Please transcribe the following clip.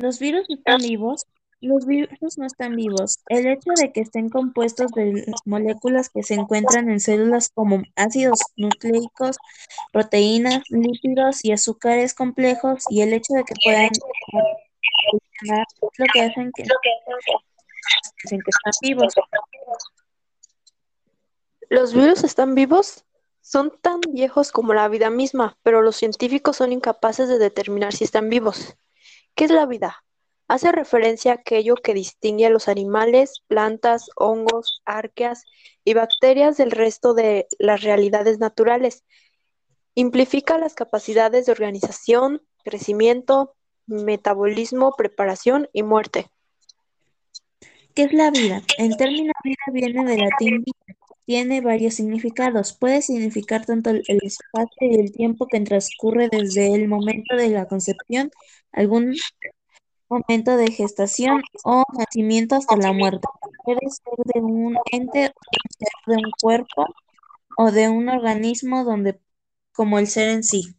¿Los virus están vivos? Los virus no están vivos. El hecho de que estén compuestos de moléculas que se encuentran en células como ácidos nucleicos, proteínas, lípidos y azúcares complejos y el hecho de que puedan lo que hacen que, hacen que están vivos. ¿Los virus están vivos? Son tan viejos como la vida misma, pero los científicos son incapaces de determinar si están vivos. ¿Qué es la vida? Hace referencia a aquello que distingue a los animales, plantas, hongos, arqueas y bacterias del resto de las realidades naturales. Implica las capacidades de organización, crecimiento, metabolismo, preparación y muerte. ¿Qué es la vida? El término vida viene del latín vita. Tiene varios significados. Puede significar tanto el espacio y el tiempo que transcurre desde el momento de la concepción, algún momento de gestación o nacimiento hasta la muerte. Puede ser de un ente, de un cuerpo o de un organismo donde, como el ser en sí.